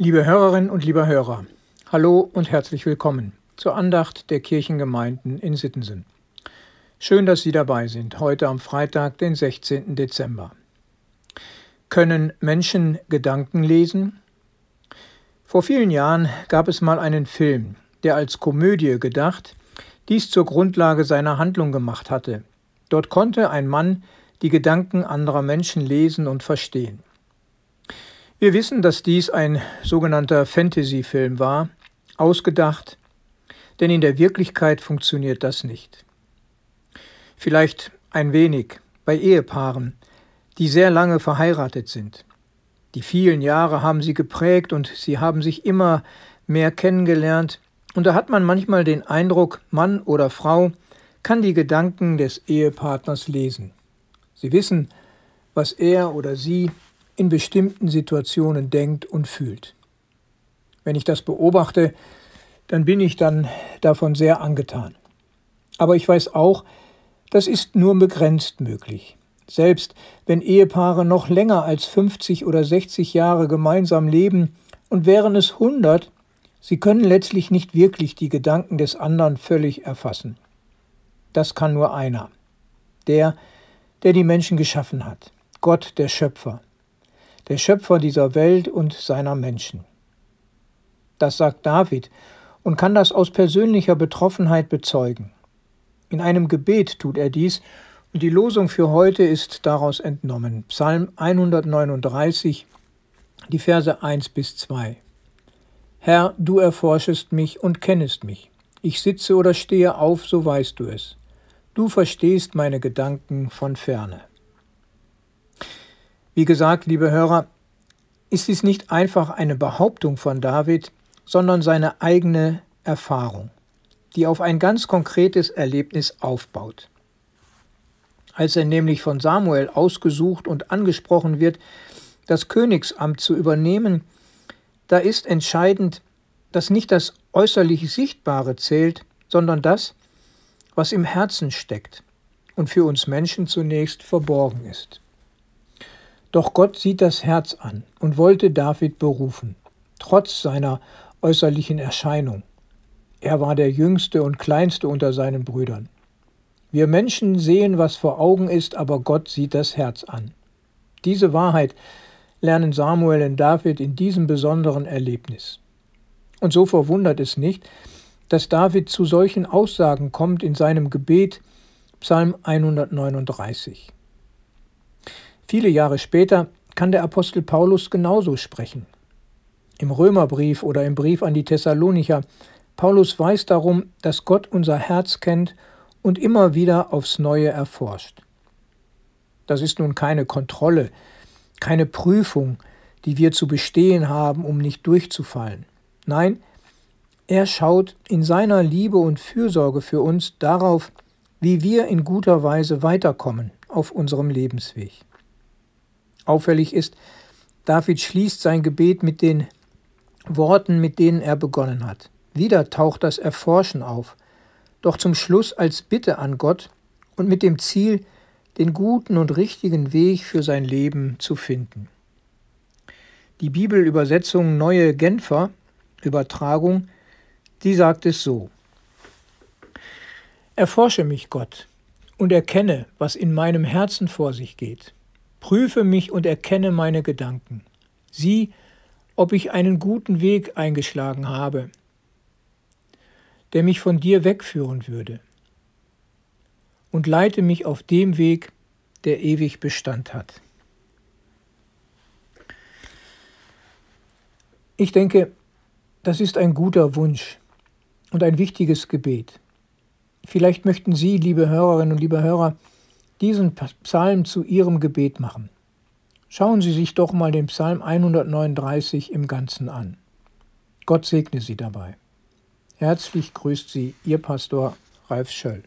Liebe Hörerinnen und lieber Hörer, hallo und herzlich willkommen zur Andacht der Kirchengemeinden in Sittensen. Schön, dass Sie dabei sind, heute am Freitag, den 16. Dezember. Können Menschen Gedanken lesen? Vor vielen Jahren gab es mal einen Film, der als Komödie gedacht dies zur Grundlage seiner Handlung gemacht hatte. Dort konnte ein Mann die Gedanken anderer Menschen lesen und verstehen. Wir wissen, dass dies ein sogenannter Fantasy-Film war, ausgedacht, denn in der Wirklichkeit funktioniert das nicht. Vielleicht ein wenig bei Ehepaaren, die sehr lange verheiratet sind. Die vielen Jahre haben sie geprägt und sie haben sich immer mehr kennengelernt, und da hat man manchmal den Eindruck, Mann oder Frau kann die Gedanken des Ehepartners lesen. Sie wissen, was er oder sie in bestimmten Situationen denkt und fühlt. Wenn ich das beobachte, dann bin ich dann davon sehr angetan. Aber ich weiß auch, das ist nur begrenzt möglich. Selbst wenn Ehepaare noch länger als 50 oder 60 Jahre gemeinsam leben und wären es 100, sie können letztlich nicht wirklich die Gedanken des anderen völlig erfassen. Das kann nur einer, der, der die Menschen geschaffen hat, Gott der Schöpfer der Schöpfer dieser Welt und seiner Menschen. Das sagt David und kann das aus persönlicher Betroffenheit bezeugen. In einem Gebet tut er dies und die Losung für heute ist daraus entnommen. Psalm 139, die Verse 1 bis 2. Herr, du erforschest mich und kennest mich. Ich sitze oder stehe auf, so weißt du es. Du verstehst meine Gedanken von ferne. Wie gesagt, liebe Hörer, ist dies nicht einfach eine Behauptung von David, sondern seine eigene Erfahrung, die auf ein ganz konkretes Erlebnis aufbaut. Als er nämlich von Samuel ausgesucht und angesprochen wird, das Königsamt zu übernehmen, da ist entscheidend, dass nicht das äußerlich Sichtbare zählt, sondern das, was im Herzen steckt und für uns Menschen zunächst verborgen ist. Doch Gott sieht das Herz an und wollte David berufen, trotz seiner äußerlichen Erscheinung. Er war der jüngste und kleinste unter seinen Brüdern. Wir Menschen sehen, was vor Augen ist, aber Gott sieht das Herz an. Diese Wahrheit lernen Samuel und David in diesem besonderen Erlebnis. Und so verwundert es nicht, dass David zu solchen Aussagen kommt in seinem Gebet, Psalm 139. Viele Jahre später kann der Apostel Paulus genauso sprechen. Im Römerbrief oder im Brief an die Thessalonicher, Paulus weiß darum, dass Gott unser Herz kennt und immer wieder aufs Neue erforscht. Das ist nun keine Kontrolle, keine Prüfung, die wir zu bestehen haben, um nicht durchzufallen. Nein, er schaut in seiner Liebe und Fürsorge für uns darauf, wie wir in guter Weise weiterkommen auf unserem Lebensweg. Auffällig ist, David schließt sein Gebet mit den Worten, mit denen er begonnen hat. Wieder taucht das Erforschen auf, doch zum Schluss als Bitte an Gott und mit dem Ziel, den guten und richtigen Weg für sein Leben zu finden. Die Bibelübersetzung Neue Genfer Übertragung, die sagt es so. Erforsche mich, Gott, und erkenne, was in meinem Herzen vor sich geht. Prüfe mich und erkenne meine Gedanken. Sieh, ob ich einen guten Weg eingeschlagen habe, der mich von dir wegführen würde. Und leite mich auf dem Weg, der ewig Bestand hat. Ich denke, das ist ein guter Wunsch und ein wichtiges Gebet. Vielleicht möchten Sie, liebe Hörerinnen und liebe Hörer, diesen Psalm zu Ihrem Gebet machen. Schauen Sie sich doch mal den Psalm 139 im Ganzen an. Gott segne Sie dabei. Herzlich grüßt Sie Ihr Pastor Ralf Schöll.